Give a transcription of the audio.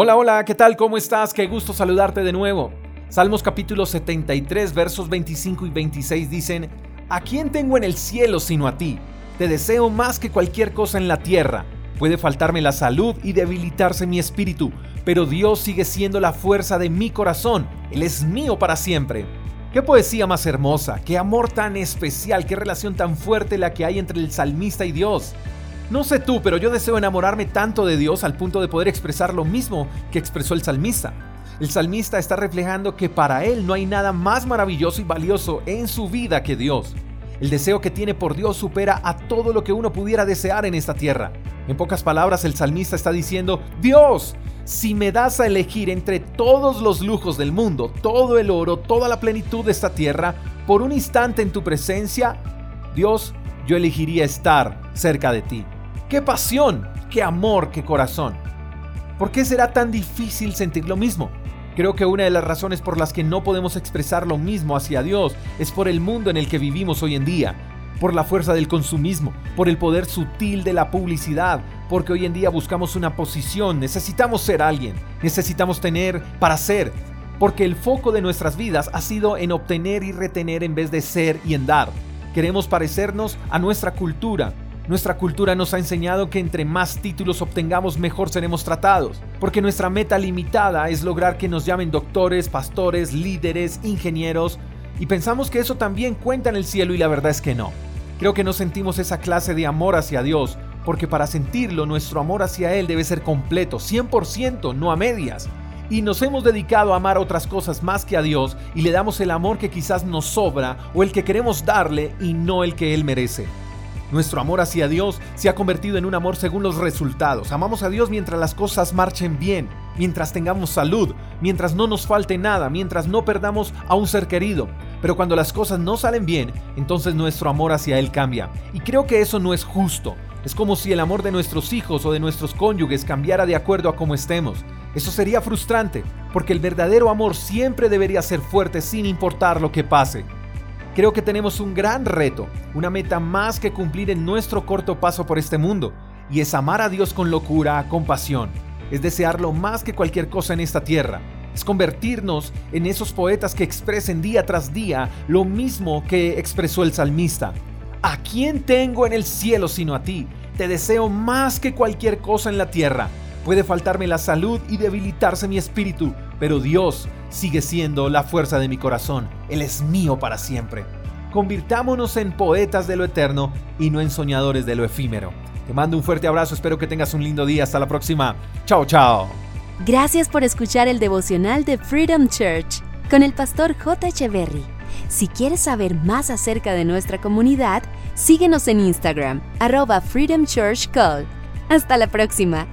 Hola, hola, ¿qué tal? ¿Cómo estás? Qué gusto saludarte de nuevo. Salmos capítulo 73, versos 25 y 26 dicen, ¿A quién tengo en el cielo sino a ti? Te deseo más que cualquier cosa en la tierra. Puede faltarme la salud y debilitarse mi espíritu, pero Dios sigue siendo la fuerza de mi corazón. Él es mío para siempre. Qué poesía más hermosa, qué amor tan especial, qué relación tan fuerte la que hay entre el salmista y Dios. No sé tú, pero yo deseo enamorarme tanto de Dios al punto de poder expresar lo mismo que expresó el salmista. El salmista está reflejando que para él no hay nada más maravilloso y valioso en su vida que Dios. El deseo que tiene por Dios supera a todo lo que uno pudiera desear en esta tierra. En pocas palabras, el salmista está diciendo, Dios, si me das a elegir entre todos los lujos del mundo, todo el oro, toda la plenitud de esta tierra, por un instante en tu presencia, Dios, yo elegiría estar cerca de ti. ¡Qué pasión! ¡Qué amor! ¡Qué corazón! ¿Por qué será tan difícil sentir lo mismo? Creo que una de las razones por las que no podemos expresar lo mismo hacia Dios es por el mundo en el que vivimos hoy en día, por la fuerza del consumismo, por el poder sutil de la publicidad, porque hoy en día buscamos una posición, necesitamos ser alguien, necesitamos tener para ser, porque el foco de nuestras vidas ha sido en obtener y retener en vez de ser y en dar. Queremos parecernos a nuestra cultura, nuestra cultura nos ha enseñado que entre más títulos obtengamos mejor seremos tratados, porque nuestra meta limitada es lograr que nos llamen doctores, pastores, líderes, ingenieros, y pensamos que eso también cuenta en el cielo y la verdad es que no. Creo que no sentimos esa clase de amor hacia Dios, porque para sentirlo nuestro amor hacia Él debe ser completo, 100%, no a medias. Y nos hemos dedicado a amar otras cosas más que a Dios y le damos el amor que quizás nos sobra o el que queremos darle y no el que Él merece. Nuestro amor hacia Dios se ha convertido en un amor según los resultados. Amamos a Dios mientras las cosas marchen bien, mientras tengamos salud, mientras no nos falte nada, mientras no perdamos a un ser querido. Pero cuando las cosas no salen bien, entonces nuestro amor hacia Él cambia. Y creo que eso no es justo. Es como si el amor de nuestros hijos o de nuestros cónyuges cambiara de acuerdo a cómo estemos. Eso sería frustrante, porque el verdadero amor siempre debería ser fuerte sin importar lo que pase. Creo que tenemos un gran reto, una meta más que cumplir en nuestro corto paso por este mundo, y es amar a Dios con locura, con pasión. Es desearlo más que cualquier cosa en esta tierra. Es convertirnos en esos poetas que expresen día tras día lo mismo que expresó el salmista. ¿A quién tengo en el cielo sino a ti? Te deseo más que cualquier cosa en la tierra. Puede faltarme la salud y debilitarse mi espíritu, pero Dios sigue siendo la fuerza de mi corazón. Él es mío para siempre. Convirtámonos en poetas de lo eterno y no en soñadores de lo efímero. Te mando un fuerte abrazo, espero que tengas un lindo día. Hasta la próxima. Chao, chao. Gracias por escuchar el devocional de Freedom Church con el pastor J. Echeverry. Si quieres saber más acerca de nuestra comunidad, síguenos en Instagram, arroba Freedom Church Call. Hasta la próxima.